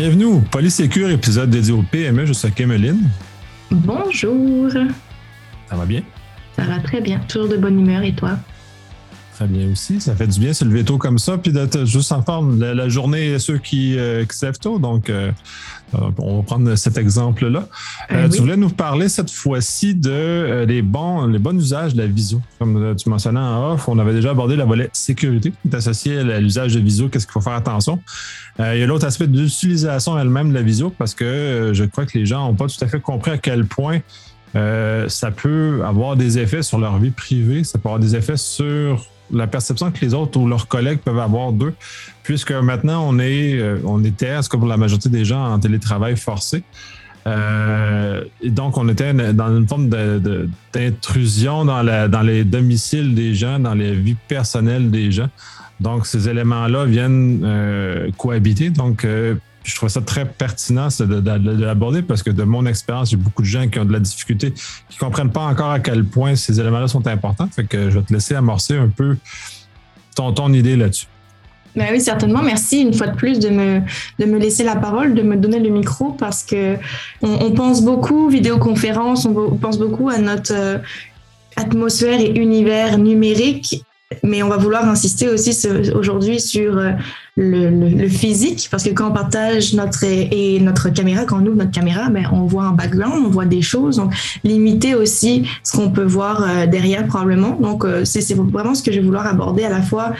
Bienvenue au Polysécure, épisode dédié au PME. Je suis Kemeline. Bonjour. Ça va bien? Ça va très bien. Toujours de bonne humeur. Et toi? Très bien aussi. Ça fait du bien se lever tôt comme ça, puis d'être juste en forme. La, journée, ceux qui, euh, qui se lèvent tôt. Donc, euh, euh, on va prendre cet exemple-là. Tu voulais nous parler cette fois-ci de les, bons, les bons usages de la visio. Comme tu mentionnais en off, on avait déjà abordé la volet sécurité qui est associé à l'usage de visio. Qu'est-ce qu'il faut faire attention? il y a l'autre aspect de l'utilisation elle-même de la visio parce que je crois que les gens n'ont pas tout à fait compris à quel point ça peut avoir des effets sur leur vie privée, ça peut avoir des effets sur la perception que les autres ou leurs collègues peuvent avoir d'eux, puisque maintenant on est, euh, on était, ce que pour la majorité des gens, en télétravail forcé. Euh, et donc, on était dans une forme d'intrusion dans, dans les domiciles des gens, dans les vies personnelles des gens. Donc, ces éléments-là viennent euh, cohabiter. Donc, je trouve ça très pertinent de, l'aborder parce que de mon expérience, j'ai beaucoup de gens qui ont de la difficulté, qui ne comprennent pas encore à quel point ces éléments-là sont importants. Fait que je vais te laisser amorcer un peu ton, idée là-dessus. Ben oui, certainement. Merci une fois de plus de me, de me laisser la parole, de me donner le micro parce que on, pense beaucoup vidéoconférence, on, pense beaucoup à notre euh, atmosphère et univers numérique mais on va vouloir insister aussi aujourd'hui sur euh, le, physique, parce que quand on partage notre et, notre caméra, quand on ouvre notre caméra, ben, on voit un background, on voit des choses, donc limiter aussi ce qu'on peut voir euh, derrière probablement. Donc euh, c'est vraiment ce que je vais vouloir aborder à la fois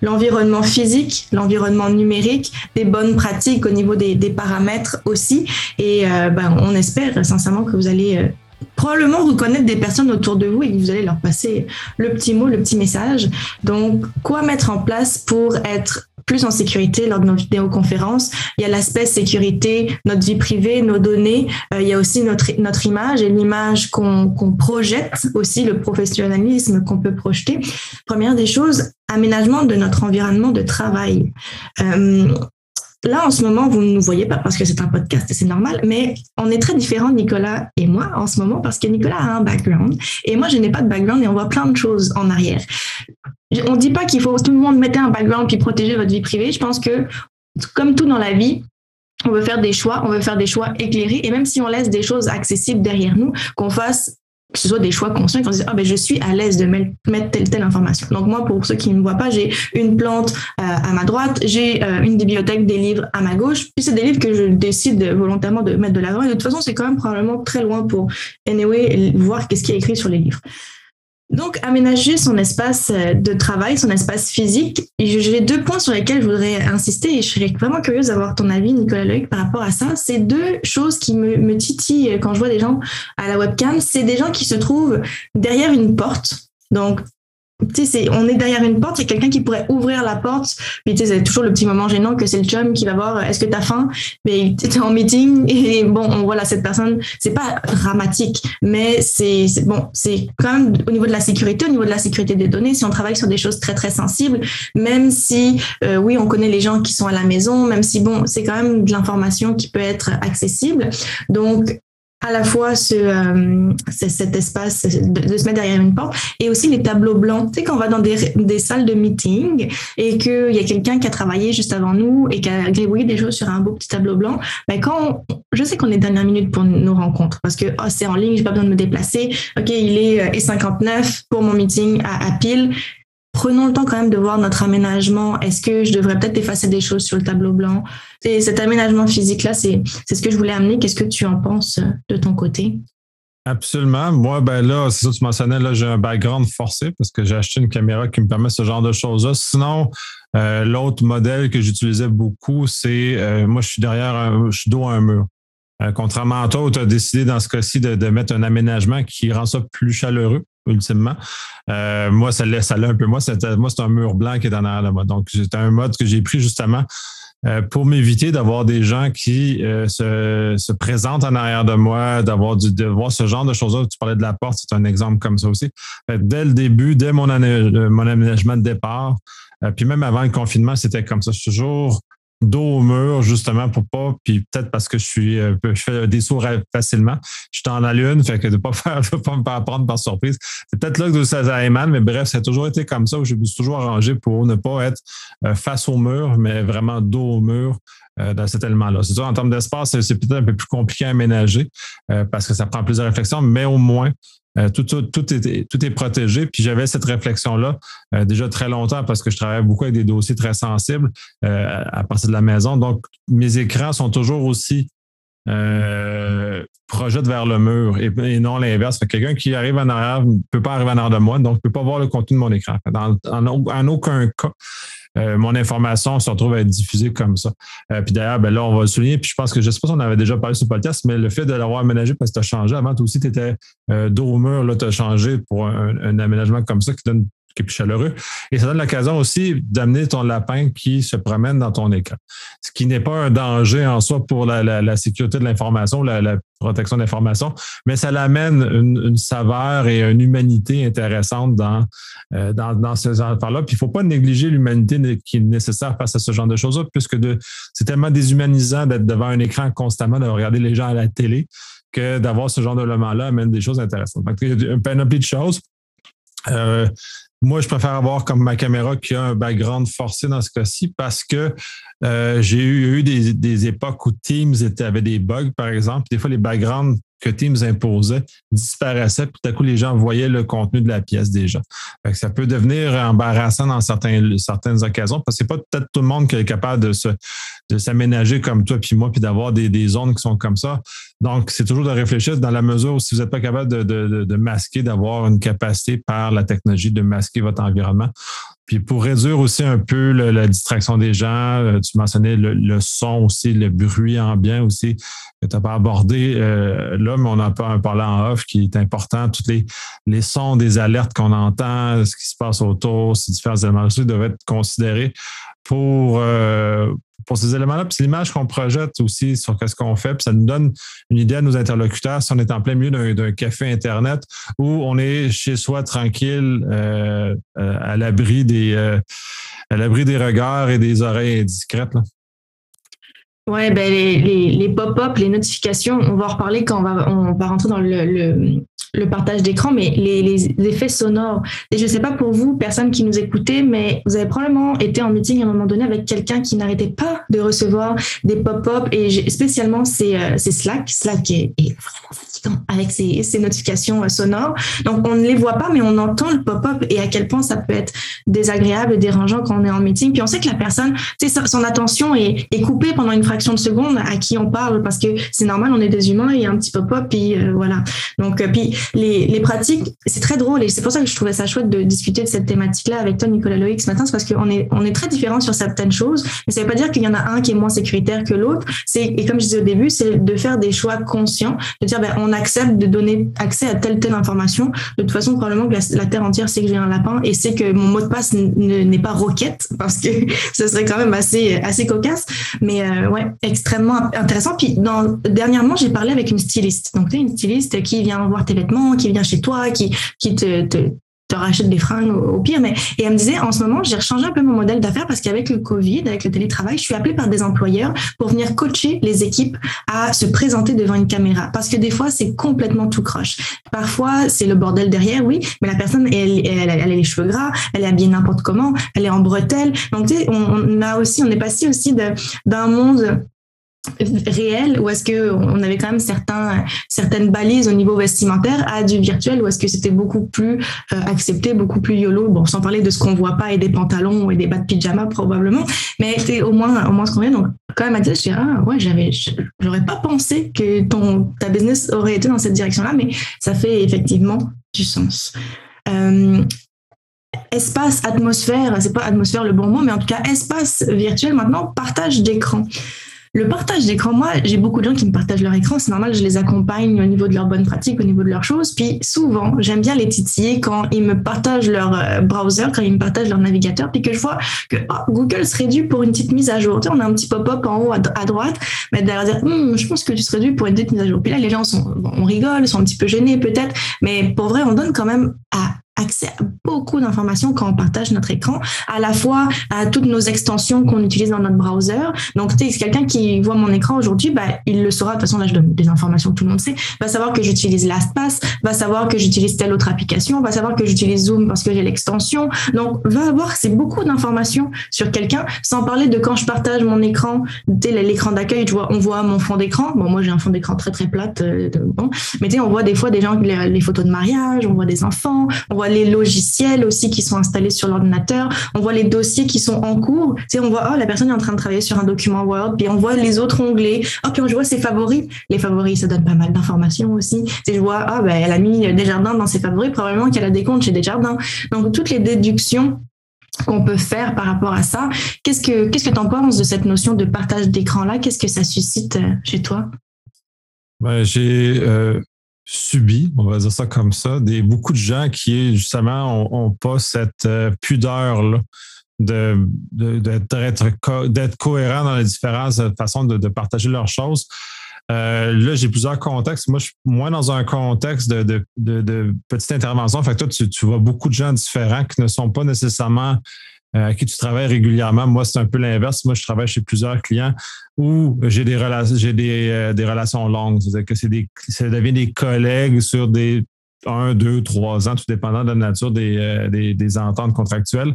l'environnement physique, l'environnement numérique, des bonnes pratiques au niveau des, paramètres aussi. Et ben, on espère sincèrement que vous allez probablement reconnaître des personnes autour de vous et vous allez leur passer le petit mot, le petit message. Donc, quoi mettre en place pour être plus en sécurité lors de nos vidéoconférences? Il y a l'aspect sécurité, notre vie privée, nos données. Euh, il y a aussi notre, notre image et l'image qu'on projette, aussi le professionnalisme qu'on peut projeter. Première des choses, aménagement de notre environnement de travail. Euh, Là, en ce moment, vous ne nous voyez pas parce que c'est un podcast et c'est normal, mais on est très différents, Nicolas et moi, en ce moment, parce que Nicolas a un background et moi, je n'ai pas de background et on voit plein de choses en arrière. On ne dit pas qu'il faut tout le monde mettre un background puis protéger votre vie privée. Je pense que, comme tout dans la vie, on veut faire des choix, on veut faire des choix éclairés et même si on laisse des choses accessibles derrière nous, qu'on fasse que ce soit des choix conscients, qu'on se dise, ah ben, je suis à l'aise de mettre telle telle information. Donc moi, pour ceux qui ne me voient pas, j'ai une plante euh, à ma droite, j'ai euh, une bibliothèque des livres à ma gauche, puis c'est des livres que je décide volontairement de mettre de l'avant. Et de toute façon, c'est quand même probablement très loin pour, anyway, voir qu'est-ce qui est écrit sur les livres. Donc, aménager son espace euh, de travail, son espace physique. J'ai deux points sur lesquels je voudrais insister et je serais vraiment curieuse d'avoir ton avis, Nicolas Loïc, par rapport à ça. C'est deux choses qui me, me titillent quand je vois des gens à la webcam. C'est des gens qui se trouvent derrière une porte. Donc, tu sais, on est derrière une porte, il y a quelqu'un qui pourrait ouvrir la porte, puis tu sais, c'est toujours le petit moment gênant que c'est le chum qui va voir, est-ce que tu as faim? Mais tu es en meeting, et bon, voilà, cette personne, c'est pas dramatique, mais c'est, bon, c'est quand même au niveau de la sécurité, au niveau de la sécurité des données, si on travaille sur des choses très, très sensibles, même si, euh, oui, on connaît les gens qui sont à la maison, même si, bon, c'est quand même de l'information qui peut être accessible. Donc, à la fois ce, euh, cet espace de, se mettre derrière une porte et aussi les tableaux blancs. Tu sais, quand on va dans des, salles de meeting et qu'il y a quelqu'un qui a travaillé juste avant nous et qui a gribouillé des choses sur un beau petit tableau blanc, ben quand je sais qu'on est dernière minute pour nos rencontres parce que oh, c'est en ligne, j'ai pas besoin de me déplacer. OK, il est euh, et 59 pour mon meeting à, à pile prenons le temps quand même de voir notre aménagement. Est-ce que je devrais peut-être effacer des choses sur le tableau blanc? Et cet aménagement physique-là, c'est ce que je voulais amener. Qu'est-ce que tu en penses euh, de ton côté? Absolument. Moi, ben là, c'est ça que tu mentionnais, là, j'ai un background forcé parce que j'ai acheté une caméra qui me permet ce genre de choses-là. Sinon, euh, l'autre modèle que j'utilisais beaucoup, c'est euh, moi, je suis derrière, un, je suis dos à un mur. contrairement à toi, tu as décidé dans ce cas-ci de, de, mettre un aménagement qui rend ça plus chaleureux ultimement. Euh, moi, ça laisse aller un peu. Moi, c'est, un mur blanc qui est en arrière de moi. Donc, c'est un mode que j'ai pris justement euh, pour m'éviter d'avoir des gens qui euh, se, présentent en arrière de moi, d'avoir de voir ce genre de choses-là. Tu parlais de la porte, c'est un exemple comme ça aussi. dès le début, dès mon, mon aménagement de départ, puis même avant le confinement, c'était comme ça. Je suis toujours dos au mur, justement, pour pas, puis peut-être parce que je suis euh, je fais des sauts facilement. Je suis en la lune, fait que de pas faire, de pas me faire prendre par surprise. C'est peut-être là que ça émane, mais bref, ça a toujours été comme ça je me suis toujours arrangé pour ne pas être euh, face au mur, mais vraiment dos au mur. Euh, dans cet élément-là. C'est sûr, en termes d'espace, c'est peut-être un peu plus compliqué à aménager parce que ça prend plusieurs réflexions, mais au moins, euh, tout, tout, est, tout est protégé. Puis j'avais cette réflexion-là euh, déjà très longtemps parce que je travaille beaucoup avec des dossiers très sensibles euh, à partir de la maison. Donc, mes écrans sont toujours aussi euh, projette vers le mur et, non l'inverse. Quelqu'un qui arrive en arrière ne peut pas arriver en arrière de moi, donc ne peut pas voir le contenu de mon écran. En, aucun cas, euh, mon information se retrouve à être diffusée comme ça. Euh, puis d'ailleurs, ben là, on va le souligner. Puis je pense que je ne sais pas si on avait déjà parlé sur le podcast, mais le fait de l'avoir aménagé parce que tu as changé. Avant, toi aussi, tu étais dos au mur. Là, tu as changé pour un, aménagement comme ça qui donne qui est plus chaleureux. Et ça donne l'occasion aussi d'amener ton lapin qui se promène dans ton écran. Ce qui n'est pas un danger en soi pour la, sécurité de l'information, la, protection de l'information, mais ça l'amène une, saveur et une humanité intéressante dans, euh, dans, dans ces affaires-là. Puis il ne faut pas négliger l'humanité qui est nécessaire face à ce genre de choses-là, puisque c'est tellement déshumanisant d'être devant un écran constamment, de regarder les gens à la télé, que d'avoir ce genre de là amène des choses intéressantes. Donc, il y a un panoplie de choses. Euh, moi, je préfère avoir comme ma caméra qui a un background forcé dans ce cas-ci parce que euh, j'ai eu, des, des, époques où Teams était, avait des bugs, par exemple. Des fois, les backgrounds que Teams imposait disparaissait, puis tout à coup, les gens voyaient le contenu de la pièce déjà. ça peut devenir embarrassant dans certaines occasions, parce que c'est pas peut-être tout le monde qui est capable de, se, de s'aménager comme toi puis moi, puis d'avoir des, des zones qui sont comme ça. Donc, c'est toujours de réfléchir dans la mesure où si vous n'êtes pas capable de, de, de masquer, d'avoir une capacité par la technologie de masquer votre environnement, puis pour réduire aussi un peu la distraction des gens, euh, tu mentionnais le, son aussi, le bruit ambiant aussi, que tu n'as pas abordé euh, là, mais on a pas parlé en off qui est important. Tous les, les sons des alertes qu'on entend, ce qui se passe autour, ces différents éléments doivent être considérés pour, euh, pour ces éléments-là. Puis c'est l'image qu'on projette aussi sur ce qu'on fait. Puis ça nous donne une idée à nos interlocuteurs si on est en plein milieu d'un café Internet où on est chez soi tranquille, euh, euh, à l'abri des l'abri des regards et des oreilles indiscrètes. Ouais, ben les, pop-up, les notifications, on va en reparler quand on va, on va rentrer dans le, le partage d'écran, mais les, les, effets sonores. Et je ne sais pas pour vous, personne qui nous écoutait, mais vous avez probablement été en meeting à un moment donné avec quelqu'un qui n'arrêtait pas de recevoir des pop-up et spécialement c'est euh, Slack. Slack est, est vraiment avec ces, notifications euh, sonores. Donc, on ne les voit pas, mais on entend le pop-up et à quel point ça peut être désagréable, dérangeant quand on est en meeting. Puis on sait que la personne, son attention est, coupée pendant une fraction de seconde à qui on parle parce que c'est normal, on est des humains, il y a un petit pop-up, puis euh, voilà. Donc, euh, puis les, pratiques, c'est très drôle et c'est pour ça que je trouvais ça chouette de discuter de cette thématique-là avec toi, Nicolas Loïc, ce matin, c'est parce qu'on est, on est très différents sur certaines choses, mais ça veut pas dire qu'il y en a un qui est moins sécuritaire que l'autre. Et comme je disais au début, c'est de faire des choix conscients, de dire, ben, on accepte de donner accès à telle telle information. De toute façon, probablement que la, Terre entière sait que j'ai un lapin et sait que mon mot de passe n'est pas roquette parce que ce serait quand même assez, assez cocasse. Mais euh, ouais, extrêmement intéressant. Puis dans, dernièrement, j'ai parlé avec une styliste. Donc, tu une styliste qui vient voir tes qui vient chez toi, qui, te, te te rachète des fringues au, pire. Mais, et elle me disait, en ce moment, j'ai changé un peu mon modèle d'affaires parce qu'avec le Covid, avec le télétravail, je suis appelée par des employeurs pour venir coacher les équipes à se présenter devant une caméra. Parce que des fois, c'est complètement tout croche. Parfois, c'est le bordel derrière, oui, mais la personne, elle, a les cheveux gras, elle est habillée n'importe comment, elle est en bretelle. Donc, tu sais, on a aussi, on est passé aussi d'un monde réel ou est-ce que on avait quand même certains certaines balises au niveau vestimentaire à du virtuel ou est-ce que c'était beaucoup plus euh, accepté beaucoup plus yolo? Bon sans parler de ce qu'on voit pas et des pantalons et des bas de pyjama probablement mais c'est au moins au moins ce qu'on vient. Donc quand même à dire je ah ouais j'avais j'aurais pas pensé que ton ta business aurait été dans cette direction là mais ça fait effectivement du sens. Euh, espace atmosphère c'est pas atmosphère le bon mot mais en tout cas espace virtuel maintenant partage d'écran le partage d'écran, moi, j'ai beaucoup de gens qui me partagent leur écran. C'est normal, je les accompagne au niveau de leurs bonnes pratiques, au niveau de leurs choses. Puis souvent, j'aime bien les titiller quand ils me partagent leur euh, browser, quand ils me partagent leur navigateur, puis que je vois que oh, Google serait dû pour une petite mise à jour. Tu sais, on a un petit pop-up en haut à, droite, mais derrière dire, hum, je pense que tu serais dû pour une petite mise à jour. Puis là, les gens sont, on rigole, sont un petit peu gênés peut-être, mais pour vrai, on donne quand même à accès à beaucoup d'informations quand on partage notre écran, à la fois à toutes nos extensions qu'on utilise dans notre browser. Donc, tu sais, quelqu'un qui voit mon écran aujourd'hui, bah, il le saura. De toute façon, là, je donne des informations que tout le monde sait. Va savoir que j'utilise LastPass, va savoir que j'utilise telle autre application, va savoir que j'utilise Zoom parce que j'ai l'extension. Donc, va avoir, c'est beaucoup d'informations sur quelqu'un, sans parler de quand je partage mon écran, tu sais, l'écran d'accueil, tu vois, on voit mon fond d'écran. Bon, moi, j'ai un fond d'écran très, très plate. Euh, bon. Mais tu sais, on voit des fois des gens, les, les photos de mariage, on voit des enfants, on voit les logiciels aussi qui sont installés sur l'ordinateur, on voit les dossiers qui sont en cours. Tu sais, on voit, oh, la personne est en train de travailler sur un document Word, puis on voit les autres onglets. Oh, puis on voit ses favoris. Les favoris, ça donne pas mal d'informations aussi. Tu je vois, ah, ben, elle a mis des jardins dans ses favoris, probablement qu'elle a des comptes chez des jardins. Donc, toutes les déductions qu'on peut faire par rapport à ça. Qu'est-ce que qu'est-ce que tu en penses de cette notion de partage d'écran là Qu'est-ce que ça suscite euh, chez toi? Ben, j'ai euh, subi, on va dire ça comme ça, des, beaucoup de gens qui, justement, ont, pas cette euh, pudeur-là de, d'être, cohérent dans les différentes façons de, partager leurs choses. Euh, là, j'ai plusieurs contextes. Moi, je suis moins dans un contexte de, de, petite intervention. Fait que toi, tu, vois beaucoup de gens différents qui ne sont pas nécessairement à qui tu travailles régulièrement. Moi, c'est un peu l'inverse. Moi, je travaille chez plusieurs clients où j'ai des euh, des, relations longues. C'est-à-dire que c'est des, ça devient des collègues sur des un, deux, trois ans, tout dépendant de la nature des, euh, des, ententes contractuelles.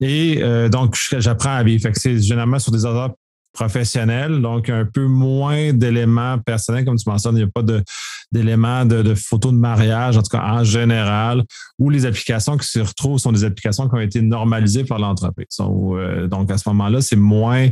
Et donc, j'apprends à vivre. C'est généralement sur des ententes professionnel, donc un peu moins d'éléments personnels, comme tu mentionnes, il n'y a pas d'éléments de, photos de mariage, en tout cas en général, où les applications qui se retrouvent sont des applications qui ont été normalisées par l'entreprise. Euh, donc à ce moment-là, c'est moins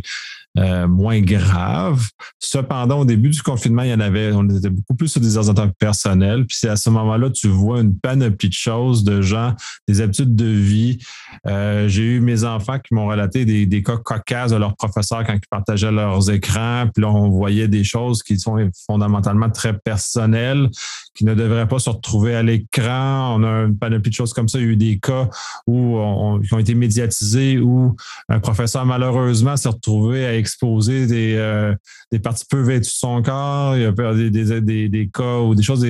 euh, moins grave. Cependant, au début du confinement, il y en avait, on était beaucoup plus sur des ordinateurs personnels. Puis c'est à ce moment-là, tu vois une panoplie de choses, de gens, des habitudes de vie. Euh, j'ai eu mes enfants qui m'ont relaté des, cas cocasses de leurs professeurs quand ils partageaient leurs écrans. Puis là, on voyait des choses qui sont fondamentalement très personnelles, qui ne devraient pas se retrouver à l'écran. On a une panoplie de choses comme ça. Il y a eu des cas où qui ont été médiatisés où un professeur, malheureusement, s'est retrouvé à exposer des, euh, des parties peu vêtues de son corps. Il y a des, des, des, cas ou des choses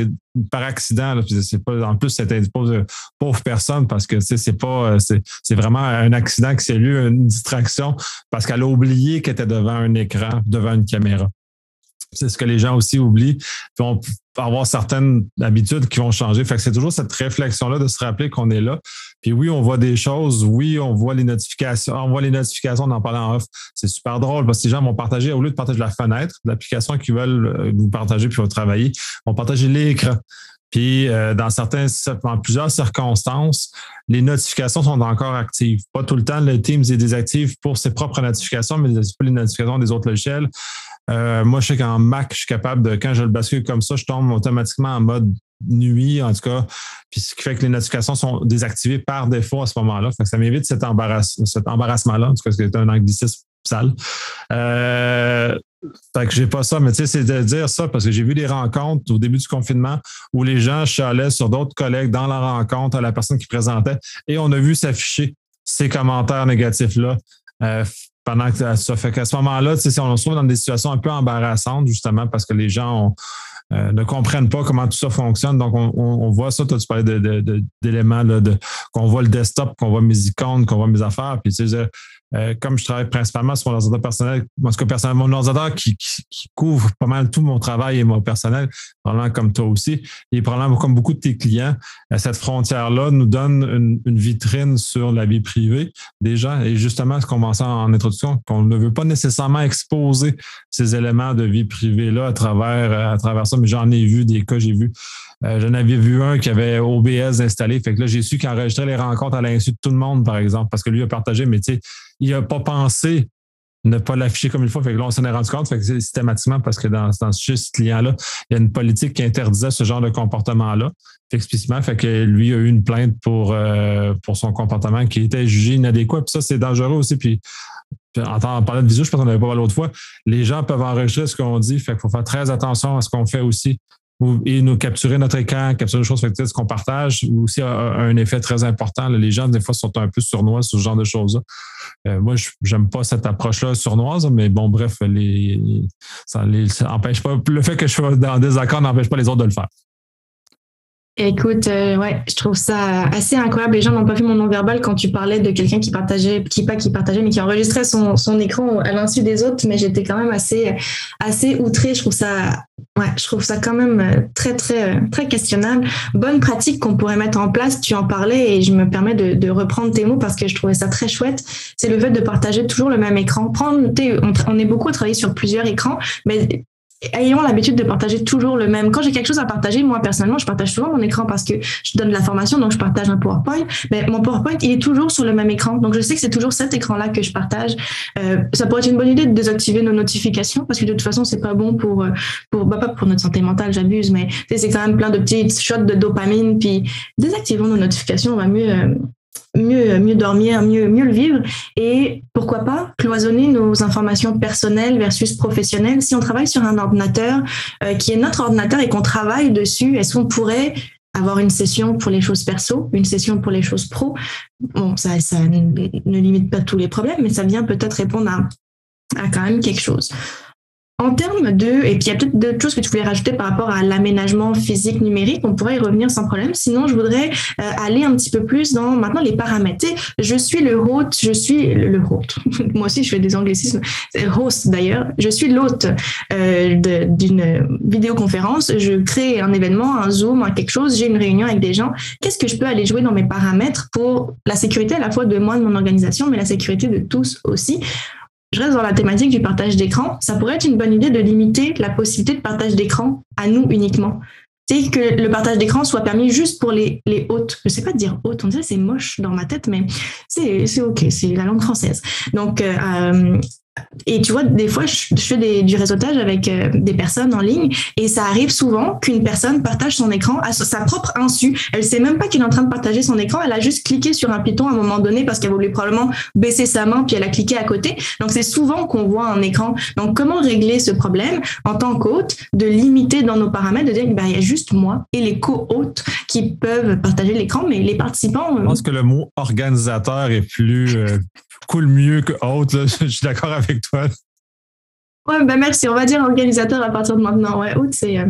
par accident. C'est pas, en plus, c'était une pauvre personne parce que c'est pas euh, c'est vraiment un accident qui s'est lu, une distraction parce qu'elle a oublié qu'elle était devant un écran, devant une caméra. C'est ce que les gens aussi oublient. Avoir certaines habitudes qui vont changer. Fait que c'est toujours cette réflexion-là de se rappeler qu'on est là. Puis oui, on voit des choses. Oui, on voit les notifications. On voit les notifications, on en en off. C'est super drôle parce que les gens vont partager, au lieu de partager la fenêtre, l'application qu'ils veulent euh, vous partager puis vont travailler, vont partager l'écran. Puis euh, dans certains, dans plusieurs circonstances, les notifications sont encore actives. Pas tout le temps, le Teams est désactif pour ses propres notifications, mais les notifications des autres logiciels. Euh, moi, je sais qu'en Mac, je suis capable de, quand je le bascule comme ça, je tombe automatiquement en mode nuit, en tout cas, puis ce qui fait que les notifications sont désactivées par défaut à ce moment-là. Ça m'évite cet, embarrass, cet embarrassement-là, en tout cas, c'est un anglicisme sale. Euh, fait que j'ai pas ça, mais tu sais, c'est de dire ça parce que j'ai vu des rencontres au début du confinement où les gens chalaient sur d'autres collègues dans la rencontre à la personne qui présentait et on a vu s'afficher ces commentaires négatifs-là. Euh, pendant que ça fait qu'à ce moment-là, on se trouve dans des situations un peu embarrassantes, justement, parce que les gens euh, ne comprennent pas comment tout ça fonctionne. Donc, on, voit ça. Toi, tu parlais d'éléments de, de, qu'on voit le desktop, qu'on voit mes icônes, qu'on voit mes affaires. Puis, tu sais, euh, comme je travaille principalement sur mon ordinateur personnel, en tout cas, mon ordinateur qui, couvre pas mal tout mon travail et mon personnel, probablement comme toi aussi, et probablement comme beaucoup de tes clients, euh, cette frontière-là nous donne une, vitrine sur la vie privée des gens. Et justement, ce qu'on mentionne en introduction, qu'on ne veut pas nécessairement exposer ces éléments de vie privée-là à travers, à travers ça, mais j'en ai vu des cas, j'ai vu euh, j'en avais vu un qui avait OBS installé. Fait que là, j'ai su qu'il enregistrait les rencontres à l'insu de tout le monde, par exemple, parce que lui a partagé, mais tu sais, il n'a pas pensé ne pas l'afficher comme il faut. Fait que là, on s'en est rendu compte. Fait que systématiquement parce que dans, dans ce client-là, il y a une politique qui interdisait ce genre de comportement-là. Explicitement, fait que lui a eu une plainte pour, euh, pour son comportement qui était jugé inadéquat. Puis ça, c'est dangereux aussi. Puis en parlant de visio, je pense qu'on n'avait pas l'autre fois. Les gens peuvent enregistrer ce qu'on dit. Fait qu'il faut faire très attention à ce qu'on fait aussi et nous capturer notre écran, capturer les choses ce qu'on partage, aussi a, un effet très important. les gens, des fois, sont un peu sournois sur ce genre de choses-là. Euh, moi, j'aime pas cette approche-là sournoise, mais bon, bref, les, ça, empêche pas. Le fait que je sois dans désaccord n'empêche pas les autres de le faire. Écoute, euh, ouais, je trouve ça assez incroyable. Les gens n'ont pas vu mon nom verbal quand tu parlais de quelqu'un qui partageait, qui pas qui partageait, mais qui enregistrait son, écran à l'insu des autres. Mais j'étais quand même assez, assez outrée. Je trouve ça, ouais, je trouve ça quand même très, très, très questionnable. Bonne pratique qu'on pourrait mettre en place. Tu en parlais et je me permets de, de reprendre tes mots parce que je trouvais ça très chouette. C'est le fait de partager toujours le même écran. Prendre, on, on est beaucoup à travailler sur plusieurs écrans, mais ayons l'habitude de partager toujours le même. Quand j'ai quelque chose à partager, moi personnellement, je partage souvent mon écran parce que je donne de la formation, donc je partage un PowerPoint. Mais mon PowerPoint, il est toujours sur le même écran. Donc je sais que c'est toujours cet écran-là que je partage. Euh, ça pourrait être une bonne idée de désactiver nos notifications parce que de toute façon, c'est pas bon pour euh, pour bah, pas pour notre santé mentale, j'abuse, mais c'est quand même plein de petites shots de dopamine. Puis désactivons nos notifications, on va mieux euh, mieux, mieux dormir, mieux, mieux le vivre. Et pourquoi pas cloisonner nos informations personnelles versus professionnelles. Si on travaille sur un ordinateur euh, qui est notre ordinateur et qu'on travaille dessus, est-ce qu'on pourrait avoir une session pour les choses perso, une session pour les choses pro? Bon, ça, ça ne limite pas tous les problèmes, mais ça vient peut-être répondre à, à quand même quelque chose. En termes de, et puis il y a peut-être d'autres choses que tu voulais rajouter par rapport à l'aménagement physique numérique, on pourrait y revenir sans problème. Sinon, je voudrais euh, aller un petit peu plus dans maintenant les paramètres. je suis le hôte, je suis le, hôte. Moi aussi, je fais des anglicismes. Host d'ailleurs. Je suis l'hôte euh, d'une vidéoconférence. Je crée un événement, un Zoom, quelque chose. J'ai une réunion avec des gens. Qu'est-ce que je peux aller jouer dans mes paramètres pour la sécurité à la fois de moi, de mon organisation, mais la sécurité de tous aussi? Je reste dans la thématique du partage d'écran. Ça pourrait être une bonne idée de limiter la possibilité de partage d'écran à nous uniquement. C'est que le partage d'écran soit permis juste pour les, les hôtes. Je sais pas dire hôtes, on dirait c'est moche dans ma tête, mais c'est OK, c'est la langue française. Donc, euh et tu vois, des fois, je, fais du réseautage avec euh, des personnes en ligne et ça arrive souvent qu'une personne partage son écran à sa propre insu. Elle sait même pas qu'elle est en train de partager son écran. Elle a juste cliqué sur un piton à un moment donné parce qu'elle voulait probablement baisser sa main puis elle a cliqué à côté. Donc, c'est souvent qu'on voit un écran. Donc, comment régler ce problème en tant qu'hôte de limiter dans nos paramètres, de dire, bah, il y a juste moi et les co-hôtes qui peuvent partager l'écran, mais les participants. Je pense que le mot organisateur est plus, euh, cool mieux que hôte. Je suis d'accord avec toi. Ouais, ben merci. On va dire organisateur à partir de maintenant. Ouais, hôte, c'est. Euh,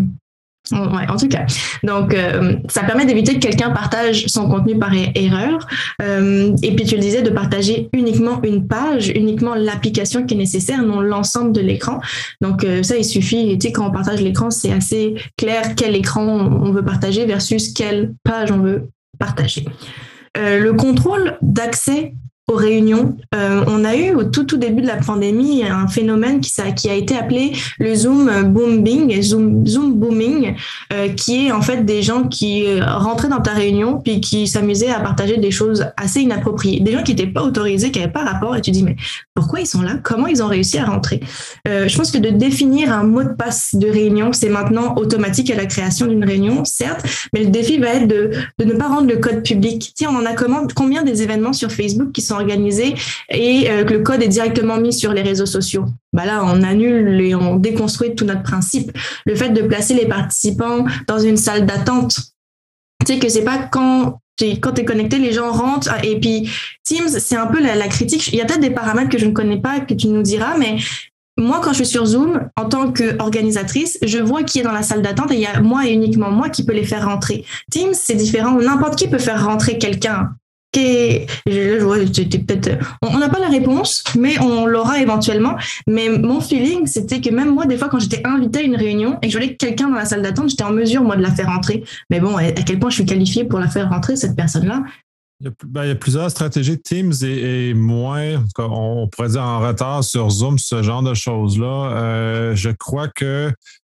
ouais, en tout cas. Donc, euh, ça permet d'éviter que quelqu'un partage son contenu par erreur. Euh, et puis, tu le disais, de partager uniquement une page, uniquement l'application qui est nécessaire, non l'ensemble de l'écran. Donc, ça, il suffit. Tu sais, quand on partage l'écran, c'est assez clair quel écran on veut partager versus quelle page on veut partager. le contrôle d'accès aux réunions. Euh, on a eu au tout tout début de la pandémie un phénomène qui, a été appelé le Zoom booming, Zoom, Zoom booming, euh, qui est en fait des gens qui euh, rentraient dans ta réunion puis qui s'amusaient à partager des choses assez inappropriées, des gens qui n'étaient pas autorisés, qui n'avaient pas rapport et tu dis mais pourquoi ils sont là? Comment ils ont réussi à rentrer? Je pense que de définir un mot de passe de réunion, c'est maintenant automatique à la création d'une réunion, certes, mais le défi va être de, ne pas rendre le code public. Tiens, on en a combien des événements sur Facebook qui sont et euh, que le code est directement mis sur les réseaux sociaux. Bah là, on annule et on déconstruit tout notre principe. Le fait de placer les participants dans une salle d'attente, tu sais que c'est pas quand quand tu es connecté, les gens rentrent. Et puis, Teams, c'est un peu la, la critique. Il y a peut-être des paramètres que je ne connais pas, que tu nous diras, mais moi, quand je suis sur Zoom, en tant qu'organisatrice, je vois qui est dans la salle d'attente et il y a moi et uniquement moi qui peux les faire rentrer. Teams, c'est différent. N'importe qui peut faire rentrer quelqu'un on n'a pas la réponse, mais on l'aura éventuellement. Mais mon feeling, c'était que même moi, des fois, quand j'étais invitée à une réunion et que je voulais quelqu'un dans la salle d'attente, j'étais en mesure, moi, de la faire rentrer. Mais bon, à quel point je suis qualifiée pour la faire rentrer, cette personne-là? Il y, a, ben, plusieurs stratégies Teams et, moins, on pourrait en retard sur Zoom, ce genre de choses-là. Euh, je crois que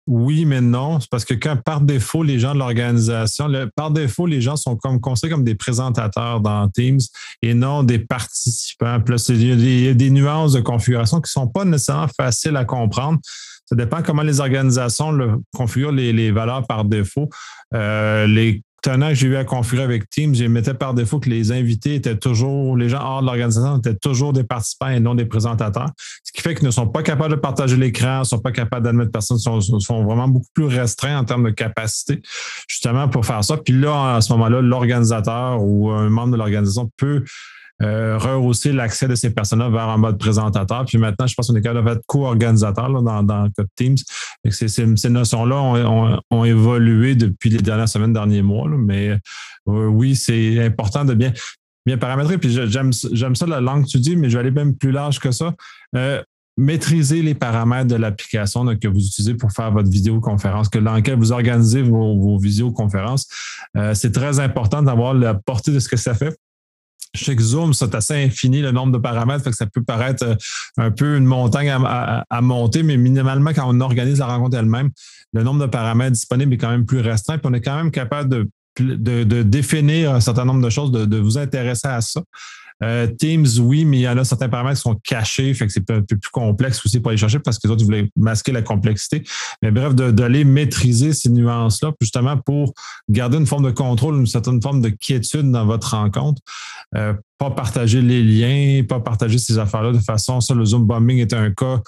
oui, mais non. C'est parce que quand par défaut, les gens de l'organisation, par défaut, les gens sont comme considérés comme des présentateurs dans Teams et non des participants. Il y, a des, nuances de configuration qui ne sont pas nécessairement faciles à comprendre. Ça dépend comment les organisations configurent les, valeurs par défaut. Euh, tenant que j'ai eu à configurer avec Teams, j'ai mettais par défaut que les invités étaient toujours, les gens hors de l'organisation étaient toujours des participants et non des présentateurs. Ce qui fait qu'ils ne sont pas capables de partager l'écran, ne sont pas capables d'admettre personne, sont, sont vraiment beaucoup plus restreints en termes de capacité, justement pour faire ça. Puis là, à ce moment-là, l'organisateur ou un membre de l'organisation peut rehausser l'accès de ces personnes-là vers un mode présentateur. Puis maintenant, je pense qu'on est capable d'être co-organisateur dans, dans code Teams. Ces, notions-là ont, évolué depuis les dernières semaines, derniers mois. mais oui, c'est important de bien, paramétrer. Puis j'aime, ça la langue que tu dis, mais je vais aller même plus large que ça. Euh, maîtriser les paramètres de l'application que vous utilisez pour faire votre vidéoconférence, que dans laquelle vous organisez vos, vos visioconférences. Euh, c'est très important d'avoir la portée de ce que ça fait. Chez Zoom, c'est assez infini le nombre de paramètres, que ça peut paraître euh, un peu une montagne à, à, monter, mais minimalement, quand on organise la rencontre elle-même, le nombre de paramètres disponibles est quand même plus restreint, puis on est quand même capable de de, définir un certain nombre de choses, de, vous intéresser à ça. Euh, Teams, oui, mais il y en a certains paramètres qui sont cachés, fait que c'est un peu plus complexe aussi pour aller chercher parce que les autres voulaient masquer la complexité. Mais bref, d'aller maîtriser ces nuances-là, justement pour garder une forme de contrôle, une certaine forme de quiétude dans votre rencontre. Euh, pas partager les liens, pas partager ces affaires-là de façon, ça, le Zoom bombing est un cas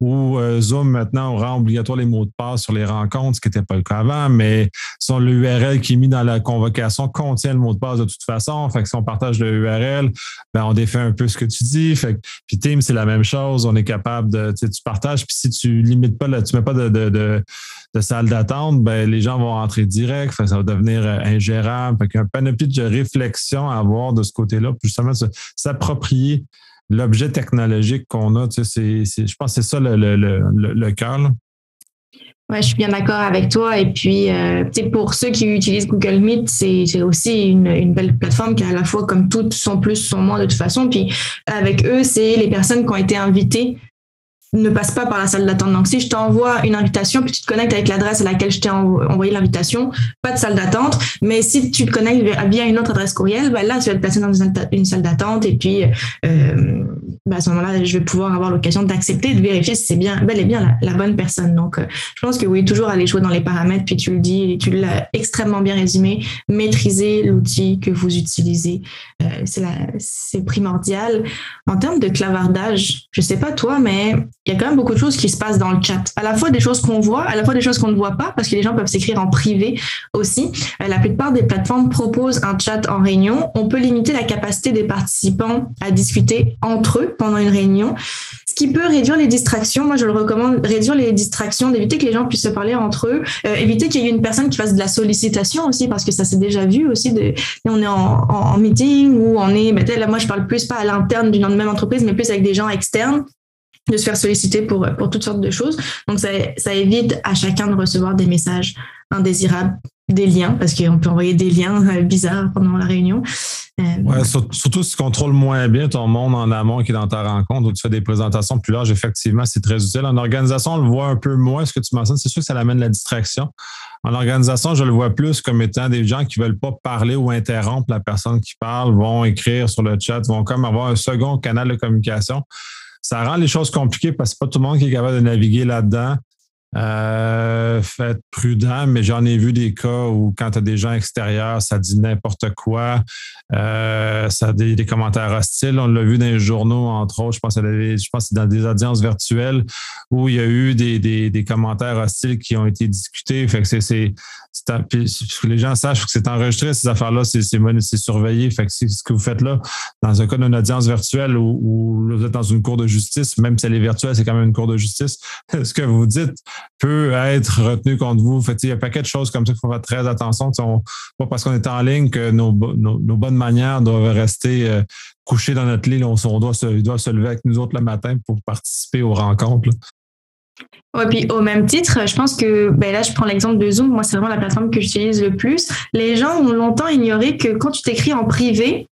où euh, Zoom maintenant rend obligatoire les mots de passe sur les rencontres, ce qui n'était pas le cas avant, mais sur l'URL qui est mis dans la convocation contient le mot de passe de toute façon. Fait que si on partage le URL, ben on défait un peu ce que tu dis. Fait que, puis Teams, c'est la même chose. On est capable de, tu, partages, puis si tu limites pas, là, tu mets pas de, salle d'attente, ben les gens vont rentrer direct. Fait que ça va devenir euh, ingérable. Fait qu'il y a un panoplie de réflexion à avoir de ce côté-là, puis justement s'approprier l'objet technologique qu'on a. Tu sais, je pense que c'est ça le, le, le, le cœur. Ouais, je suis bien d'accord avec toi. Et puis, euh, pour ceux qui utilisent Google Meet, c'est aussi une, une, belle plateforme qui, à la fois, comme toutes, sont plus, sont moins de toute façon. Puis, avec eux, c'est les personnes qui ont été invitées ne passe pas par la salle d'attente. Donc, si je t'envoie une invitation, puis tu te connectes avec l'adresse à laquelle je t'ai envoyé l'invitation, pas de salle d'attente. Mais si tu te connectes via une autre adresse courriel, ben là, tu vas te placer dans une salle d'attente et puis euh, ben à ce moment-là, je vais pouvoir avoir l'occasion d'accepter, de vérifier si c'est bien, bel et bien la, bonne personne. Donc, euh, je pense que oui, toujours aller jouer dans les paramètres, puis tu le dis, tu l'as extrêmement bien résumé, maîtriser l'outil que vous utilisez, euh, c'est primordial. En termes de clavardage, je sais pas toi, mais il y a quand même beaucoup de choses qui se passent dans le chat. À la fois des choses qu'on voit, à la fois des choses qu'on ne voit pas, parce que les gens peuvent s'écrire en privé aussi. Euh, la plupart des plateformes proposent un chat en réunion. On peut limiter la capacité des participants à discuter entre eux pendant une réunion, ce qui peut réduire les distractions. Moi, je le recommande, réduire les distractions, d'éviter que les gens puissent se parler entre eux, euh, éviter qu'il y ait une personne qui fasse de la sollicitation aussi, parce que ça s'est déjà vu aussi. On est en, meeting ou on est, ben, là, moi, je parle plus pas à l'interne d'une même entreprise, mais plus avec des gens externes de se faire solliciter pour, pour toutes sortes de choses. Donc, ça, ça évite à chacun de recevoir des messages indésirables, des liens, parce qu'on peut envoyer des liens euh, bizarres pendant la réunion. Euh, ouais, surtout si tu contrôles moins bien ton monde en amont qui est dans ta rencontre, où tu fais des présentations plus larges, effectivement, c'est très utile. En organisation, on le voit un peu moins, ce que tu mentionnes. C'est sûr que ça amène la distraction. En organisation, je le vois plus comme étant des gens qui veulent pas parler ou interrompre la personne qui parle, vont écrire sur le chat, vont comme avoir un second canal de communication ça rend les choses compliquées parce que pas tout le monde qui est capable de naviguer là-dedans. Euh, faites prudent, mais j'en ai vu des cas où quand tu as des gens extérieurs, ça dit n'importe quoi, euh, ça a des, commentaires hostiles. On l'a vu dans les journaux, entre autres, je pense, je pense que c'est dans des audiences virtuelles où il y a eu des, des, des commentaires hostiles qui ont été discutés. Fait que c'est que les gens sachent que c'est enregistré, ces affaires-là, c'est surveillé. Fait que ce que vous faites là, dans un cas d'une audience virtuelle où, vous êtes dans une cour de justice, même si elle est virtuelle, c'est quand même une cour de justice, ce que vous dites peut être retenu contre vous. Fait il y a un paquet de choses comme ça qu'il faut faire très attention. pas parce qu'on est en ligne que nos, bonnes manières doivent rester euh, couchées dans notre lit. On, doit se, se lever avec nous autres le matin pour participer aux rencontres. Ouais, puis au même titre, je pense que ben là, je prends l'exemple de Zoom. Moi, c'est vraiment la plateforme que j'utilise le plus. Les gens ont longtemps ignoré que quand tu t'écris en privé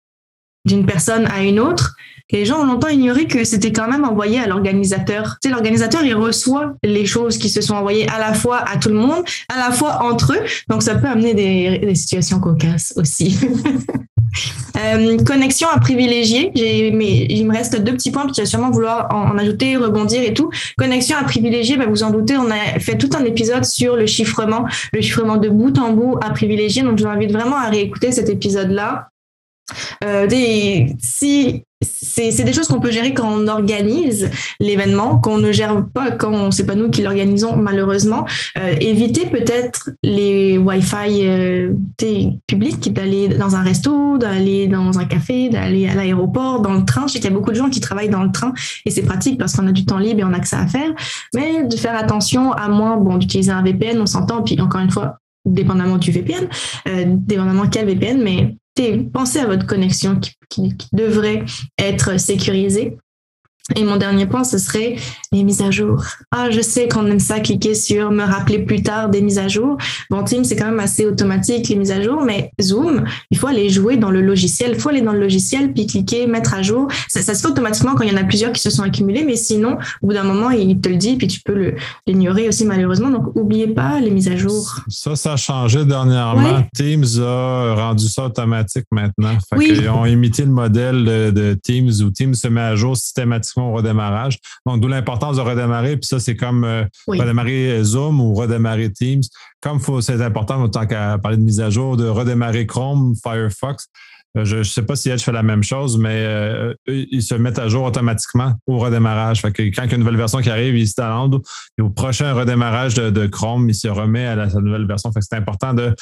d'une personne à une autre, les gens ont longtemps ignoré que c'était quand même envoyé à l'organisateur. Tu sais, l'organisateur, il reçoit les choses qui se sont envoyées à la fois à tout le monde, à la fois entre eux. Donc, ça peut amener des, des situations cocasses aussi. Euh, connexion à privilégier. Mais il me reste deux petits points, puis tu vas sûrement vouloir en, ajouter, rebondir et tout. Connexion à privilégier, bah, vous en doutez, on a fait tout un épisode sur le chiffrement, le chiffrement de bout en bout à privilégier. Donc, je vous invite vraiment à réécouter cet épisode-là Euh, si c'est des choses qu'on peut gérer quand on organise l'événement, qu'on ne gère pas quand c'est pas nous qui l'organisons malheureusement. Euh, éviter peut-être les Wi-Fi euh, publics, d'aller dans un resto, d'aller dans un café, d'aller à l'aéroport, dans le train. Je sais qu'il y a beaucoup de gens qui travaillent dans le train et c'est pratique parce qu'on a du temps libre et on a que ça à faire. Mais de faire attention à moins bon d'utiliser un VPN, on s'entend. Puis encore une fois, dépendamment du VPN, euh, dépendamment quel VPN, mais pensez à votre connexion qui, devrait être sécurisée. Et mon dernier point, ce serait les mises à jour. Ah, je sais qu'on aime ça, cliquer sur me rappeler plus tard des mises à jour. Bon, Teams, c'est quand même assez automatique, les mises à jour, mais Zoom, il faut aller jouer dans le logiciel. Il faut aller dans le logiciel, puis cliquer, mettre à jour. Ça, se fait automatiquement quand il y en a plusieurs qui se sont accumulés, mais sinon, au bout d'un moment, il te le dit, puis tu peux l'ignorer aussi, malheureusement. Donc, n'oubliez pas les mises à jour. Ça, ça a changé dernièrement. Teams a rendu ça automatique maintenant. Ils ont imité le modèle de Teams où Teams se met à jour systématiquement au redémarrage. Donc, d'où l'importance de redémarrer. Puis ça, c'est comme euh, redémarrer Zoom ou redémarrer Teams. Comme c'est important, autant qu'à parler de mise à jour, de redémarrer Chrome, Firefox. Euh, je ne sais pas si Edge fait la même chose, mais euh, ils se mettent à jour automatiquement au redémarrage. Fait que quand il y a une nouvelle version qui arrive, ils se et au prochain redémarrage de, Chrome, il se remet à la, sa nouvelle version. Fait que c'est important de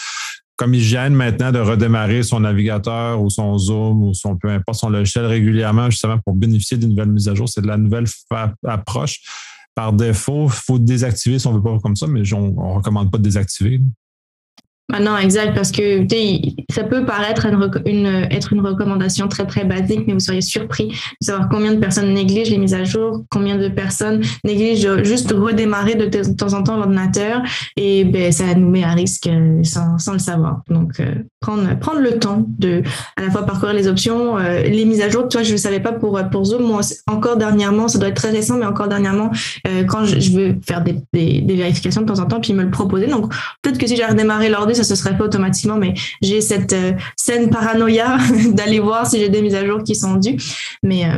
comme hygiène maintenant de redémarrer son navigateur ou son Zoom ou son peu importe son logiciel régulièrement justement pour bénéficier d'une nouvelle mise à jour. C'est de la nouvelle approche. Par défaut, il faut désactiver si on ne veut pas comme ça, mais on ne recommande pas de désactiver. Ah non, exact, parce que ça peut paraître une, être une recommandation très très basique, mais vous seriez surpris de savoir combien de personnes négligent les mises à jour, combien de personnes négligent juste redémarrer de, temps en temps l'ordinateur, et ben, ça nous met à risque euh, sans, le savoir. Donc, euh, prendre, prendre le temps de à la fois parcourir les options, euh, les mises à jour. Toi, je ne savais pas pour, pour Zoom, moi encore dernièrement, ça doit être très récent, mais encore dernièrement, quand je, veux faire des, des, vérifications de temps en temps, puis me le proposer. Donc, peut-être que si j'ai redémarré l'ordi, ça se serait fait automatiquement, mais j'ai cette euh, scène paranoïa d'aller voir si j'ai des mises à jour qui sont dues. Mais euh,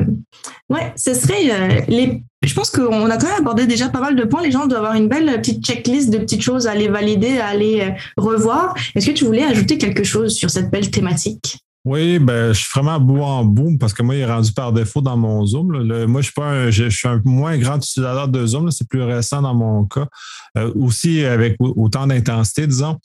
ouais, ce serait euh, les. Je pense qu'on a quand même abordé déjà pas mal de points. Les gens doivent avoir une belle petite checklist de petites choses à aller valider, à aller revoir. Est-ce que tu voulais ajouter quelque chose sur cette belle thématique? Oui, ben, je suis vraiment bout en bout parce que moi, il est rendu par défaut dans mon Zoom. moi, je suis pas un, je, suis un moins grand utilisateur de Zoom. C'est plus récent dans mon cas. aussi avec autant d'intensité, disons.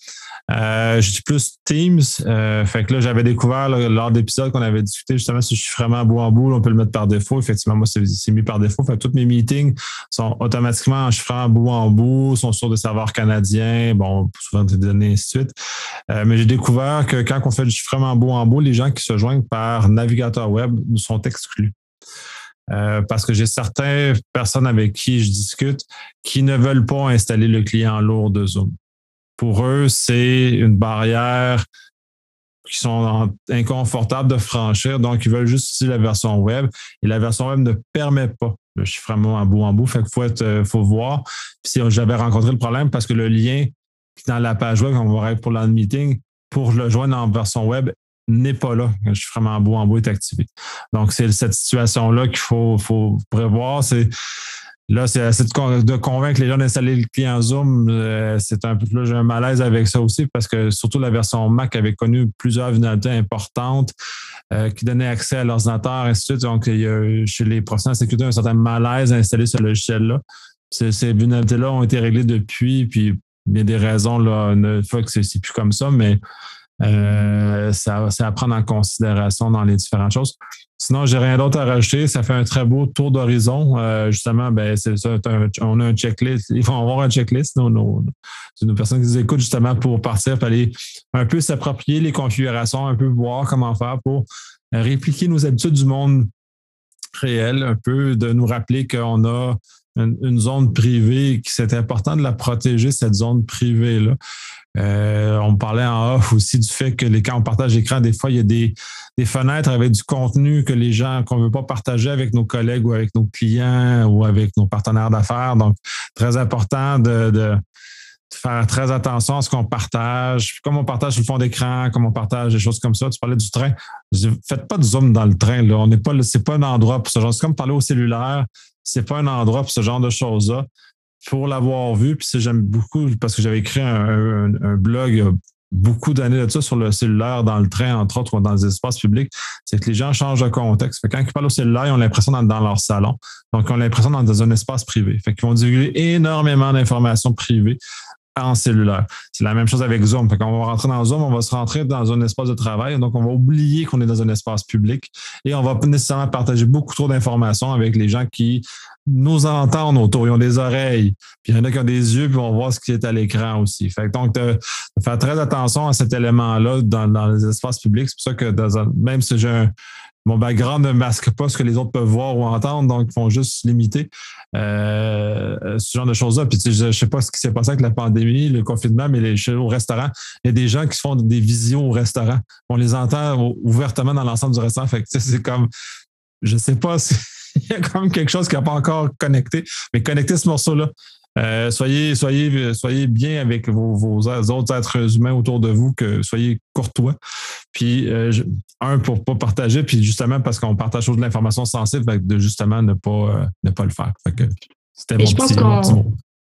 Euh, je dis plus Teams. Euh, fait que là, j'avais découvert lors d'épisodes qu'on avait discuté justement si je suis vraiment bout en bout, on peut le mettre par défaut. Effectivement, moi, c'est mis par défaut. Fait que tous mes meetings sont automatiquement en chiffrant bout en bout, sont sur des serveurs canadiens, bon, souvent des données, ainsi de suite. Euh, mais j'ai découvert que quand on fait du chiffrement bout en bout, les gens qui se joignent par navigateur web nous sont exclus. Euh, parce que j'ai certaines personnes avec qui je discute qui ne veulent pas installer le client lourd de Zoom pour eux, c'est une barrière qui sont inconfortables de franchir. Donc, ils veulent juste utiliser la version web. Et la version web ne permet pas le chiffrement en bout en bout. Fait qu'il faut, être, euh, faut voir. si j'avais rencontré le problème parce que le lien dans la page web, quand on va pour le pour le joindre en version web, n'est pas là. Le chiffrement en bout en bout est activé. Donc, c'est cette situation-là qu'il faut, faut prévoir. C'est Là, c'est de, convaincre les gens d'installer le client Zoom. Euh, c'est un peu j'ai un malaise avec ça aussi parce que surtout la version Mac avait connu plusieurs vulnérabilités importantes euh, qui donnaient accès à l'ordinateur, ainsi de suite. Donc, il y a, chez les professionnels de sécurité un certain malaise à installer ce logiciel-là. Ces, ces vulnérabilités-là ont été réglées depuis, puis il y a des raisons là, une fois que c'est plus comme ça, mais euh, c'est à prendre en considération dans les différentes choses. Sinon, j'ai rien d'autre à rajouter. Ça fait un très beau tour d'horizon. Euh, justement, ben, c'est on a un checklist. Il faut avoir un checklist. Nos, nos, nos personnes qui nous écoutent justement pour partir, pour aller un peu s'approprier les configurations, un peu voir comment faire pour répliquer nos habitudes du monde réel, un peu de nous rappeler qu'on a une, zone privée, c'est important de la protéger, cette zone privée-là. Euh, on parlait en off aussi du fait que les, quand on partage l'écran, des fois, il y a des, fenêtres avec du contenu que les gens, qu'on ne veut pas partager avec nos collègues ou avec nos clients ou avec nos partenaires d'affaires. Donc, très important de, faire très attention à ce qu'on partage. Comme on partage le fond d'écran, comme on partage des choses comme ça. Tu parlais du train. Faites pas de zoom dans le train. Là. On n'est pas, c'est pas un endroit pour ce genre. C'est comme parler au cellulaire. C'est pas un endroit pour ce genre de choses-là pour l'avoir vu, puis j'aime beaucoup parce que j'avais écrit un, blog beaucoup d'années de ça sur le cellulaire, dans le train, entre autres, ou dans les espaces publics, c'est que les gens changent de contexte. quand ils parlent au cellulaire, ils ont l'impression d'être dans leur salon. Donc, ils ont l'impression d'être dans un espace privé. Fait qu'ils vont divulguer énormément d'informations privées en cellulaire. C'est la même chose avec Zoom. Fait qu'on va rentrer dans Zoom, on va se rentrer dans un espace de travail. Donc, on va oublier qu'on est dans un espace public et on va nécessairement partager beaucoup trop d'informations avec les gens qui nous entendent autour. Ils ont des oreilles, puis il y en a qui ont des yeux, puis on va voir ce qui est à l'écran aussi. Donc, de, faire très attention à cet élément-là dans, les espaces publics. C'est pour ça que même si j'ai un, mon background ne masque pas ce que les autres peuvent voir ou entendre, donc ils font juste limiter euh, ce genre de choses-là. Puis je ne sais pas ce qui s'est passé avec la pandémie, le confinement, mais au restaurant, il y a des gens qui font des visions au restaurant. On les entend ouvertement dans l'ensemble du restaurant. Fait que c'est comme, je ne sais pas il y a comme quelque chose qui n'a pas encore connecté, mais connecter ce morceau-là. Euh, soyez, soyez, soyez bien avec vos, autres êtres humains autour de vous, que soyez courtois. Puis, euh, un, pour ne pas partager, puis justement parce qu'on partage toujours de l'information sensible, de justement ne pas, euh, ne pas le faire. c'était mon, je pense petit,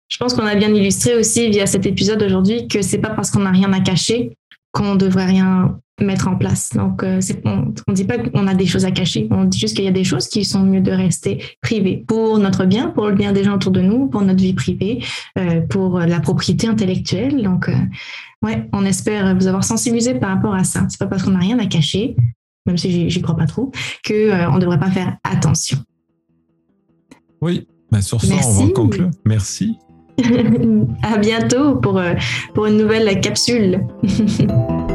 Je pense qu'on a bien illustré aussi via cet épisode aujourd'hui que c'est pas parce qu'on n'a rien à cacher qu'on devrait rien mettre en place. Donc, euh, on ne dit pas qu'on a des choses à cacher, on dit juste qu'il y a des choses qui sont mieux de rester privées pour notre bien, pour le bien des gens autour de nous, pour notre vie privée, euh, pour la propriété intellectuelle. Donc, euh, ouais, on espère vous avoir sensibilisé par rapport à ça. C'est pas parce qu'on n'a rien à cacher, même si j'y crois pas trop, qu'on ne devrait pas faire attention. Oui, mais sur ça, on va conclure. Merci. à bientôt pour, pour une nouvelle capsule.